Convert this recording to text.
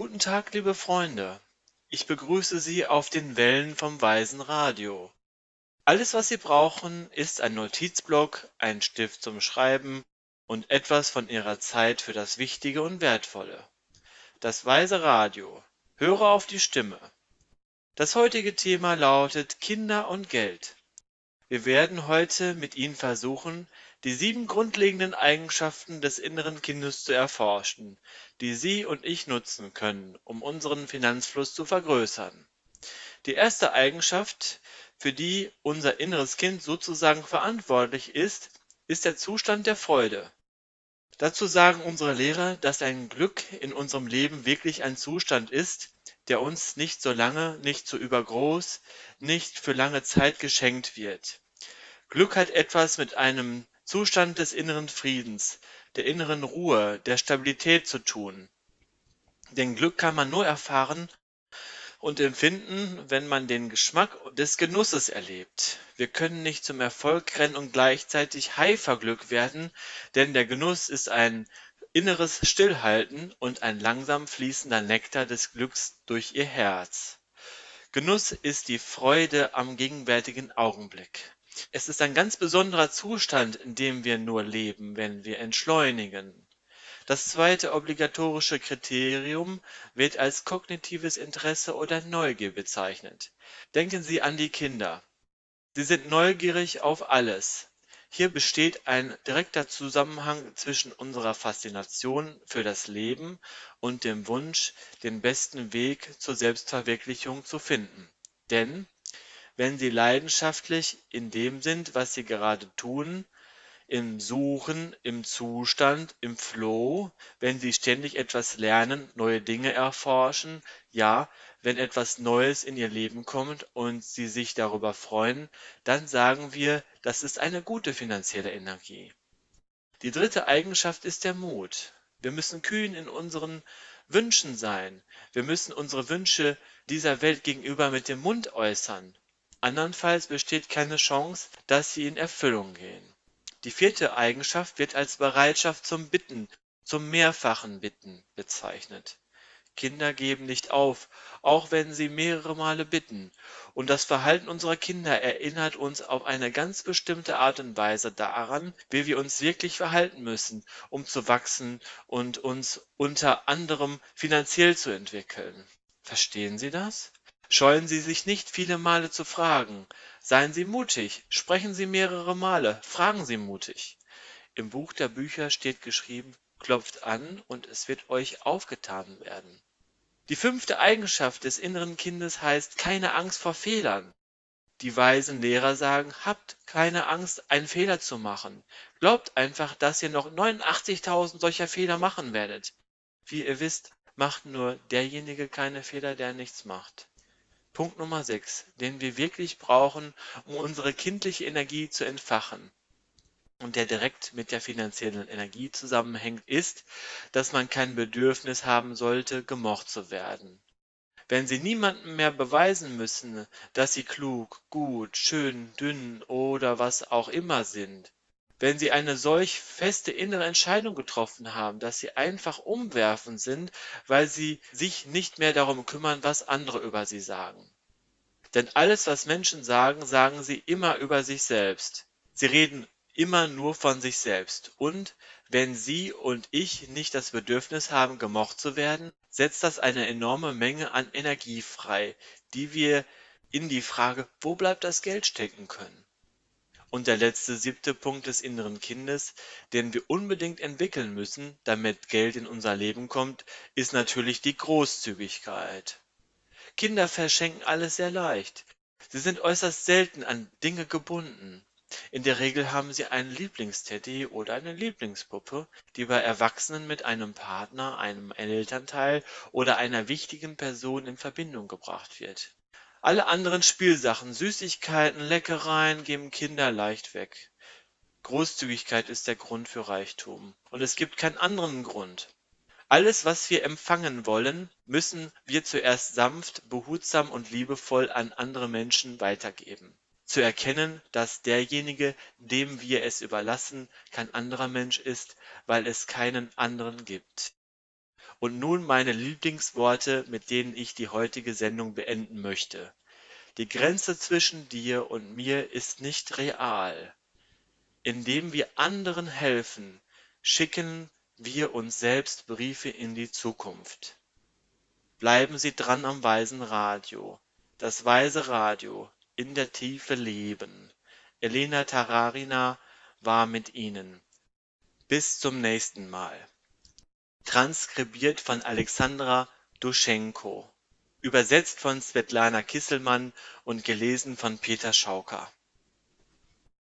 Guten Tag, liebe Freunde. Ich begrüße Sie auf den Wellen vom Weisen Radio. Alles, was Sie brauchen, ist ein Notizblock, ein Stift zum Schreiben und etwas von Ihrer Zeit für das Wichtige und Wertvolle. Das Weise Radio. Höre auf die Stimme. Das heutige Thema lautet Kinder und Geld. Wir werden heute mit Ihnen versuchen, die sieben grundlegenden Eigenschaften des inneren Kindes zu erforschen, die Sie und ich nutzen können, um unseren Finanzfluss zu vergrößern. Die erste Eigenschaft, für die unser inneres Kind sozusagen verantwortlich ist, ist der Zustand der Freude. Dazu sagen unsere Lehrer, dass ein Glück in unserem Leben wirklich ein Zustand ist, der uns nicht so lange, nicht so übergroß, nicht für lange Zeit geschenkt wird. Glück hat etwas mit einem Zustand des inneren Friedens, der inneren Ruhe, der Stabilität zu tun. Denn Glück kann man nur erfahren und empfinden, wenn man den Geschmack des Genusses erlebt. Wir können nicht zum Erfolg rennen und gleichzeitig high vor Glück werden, denn der Genuss ist ein inneres Stillhalten und ein langsam fließender Nektar des Glücks durch ihr Herz. Genuss ist die Freude am gegenwärtigen Augenblick. Es ist ein ganz besonderer Zustand, in dem wir nur leben, wenn wir entschleunigen. Das zweite obligatorische Kriterium wird als kognitives Interesse oder Neugier bezeichnet. Denken Sie an die Kinder. Sie sind neugierig auf alles. Hier besteht ein direkter Zusammenhang zwischen unserer Faszination für das Leben und dem Wunsch, den besten Weg zur Selbstverwirklichung zu finden. Denn wenn sie leidenschaftlich in dem sind, was sie gerade tun, im Suchen, im Zustand, im Flow, wenn sie ständig etwas lernen, neue Dinge erforschen, ja, wenn etwas Neues in ihr Leben kommt und sie sich darüber freuen, dann sagen wir, das ist eine gute finanzielle Energie. Die dritte Eigenschaft ist der Mut. Wir müssen kühn in unseren Wünschen sein. Wir müssen unsere Wünsche dieser Welt gegenüber mit dem Mund äußern. Andernfalls besteht keine Chance, dass sie in Erfüllung gehen. Die vierte Eigenschaft wird als Bereitschaft zum Bitten, zum mehrfachen Bitten bezeichnet. Kinder geben nicht auf, auch wenn sie mehrere Male bitten. Und das Verhalten unserer Kinder erinnert uns auf eine ganz bestimmte Art und Weise daran, wie wir uns wirklich verhalten müssen, um zu wachsen und uns unter anderem finanziell zu entwickeln. Verstehen Sie das? Scheuen Sie sich nicht, viele Male zu fragen. Seien Sie mutig, sprechen Sie mehrere Male, fragen Sie mutig. Im Buch der Bücher steht geschrieben, klopft an und es wird euch aufgetan werden. Die fünfte Eigenschaft des inneren Kindes heißt keine Angst vor Fehlern. Die weisen Lehrer sagen, habt keine Angst, einen Fehler zu machen. Glaubt einfach, dass ihr noch 89.000 solcher Fehler machen werdet. Wie ihr wisst, macht nur derjenige keine Fehler, der nichts macht. Punkt Nummer 6, den wir wirklich brauchen, um unsere kindliche Energie zu entfachen und der direkt mit der finanziellen Energie zusammenhängt, ist, dass man kein Bedürfnis haben sollte, gemocht zu werden. Wenn Sie niemandem mehr beweisen müssen, dass Sie klug, gut, schön, dünn oder was auch immer sind, wenn Sie eine solch feste innere Entscheidung getroffen haben, dass Sie einfach umwerfen sind, weil Sie sich nicht mehr darum kümmern, was andere über Sie sagen. Denn alles, was Menschen sagen, sagen sie immer über sich selbst. Sie reden immer nur von sich selbst. Und wenn Sie und ich nicht das Bedürfnis haben, gemocht zu werden, setzt das eine enorme Menge an Energie frei, die wir in die Frage, wo bleibt das Geld stecken können. Und der letzte siebte Punkt des inneren Kindes, den wir unbedingt entwickeln müssen, damit Geld in unser Leben kommt, ist natürlich die Großzügigkeit. Kinder verschenken alles sehr leicht. Sie sind äußerst selten an Dinge gebunden. In der Regel haben sie einen Lieblingsteddy oder eine Lieblingspuppe, die bei Erwachsenen mit einem Partner, einem Elternteil oder einer wichtigen Person in Verbindung gebracht wird. Alle anderen Spielsachen, Süßigkeiten, Leckereien geben Kinder leicht weg. Großzügigkeit ist der Grund für Reichtum. Und es gibt keinen anderen Grund. Alles, was wir empfangen wollen, müssen wir zuerst sanft, behutsam und liebevoll an andere Menschen weitergeben zu erkennen, dass derjenige, dem wir es überlassen, kein anderer Mensch ist, weil es keinen anderen gibt. Und nun meine Lieblingsworte, mit denen ich die heutige Sendung beenden möchte. Die Grenze zwischen dir und mir ist nicht real. Indem wir anderen helfen, schicken wir uns selbst Briefe in die Zukunft. Bleiben Sie dran am Weisen Radio. Das Weise Radio in der Tiefe leben. Elena Tararina war mit Ihnen. Bis zum nächsten Mal. Transkribiert von Alexandra Duschenko. Übersetzt von Svetlana Kisselmann und gelesen von Peter Schauker.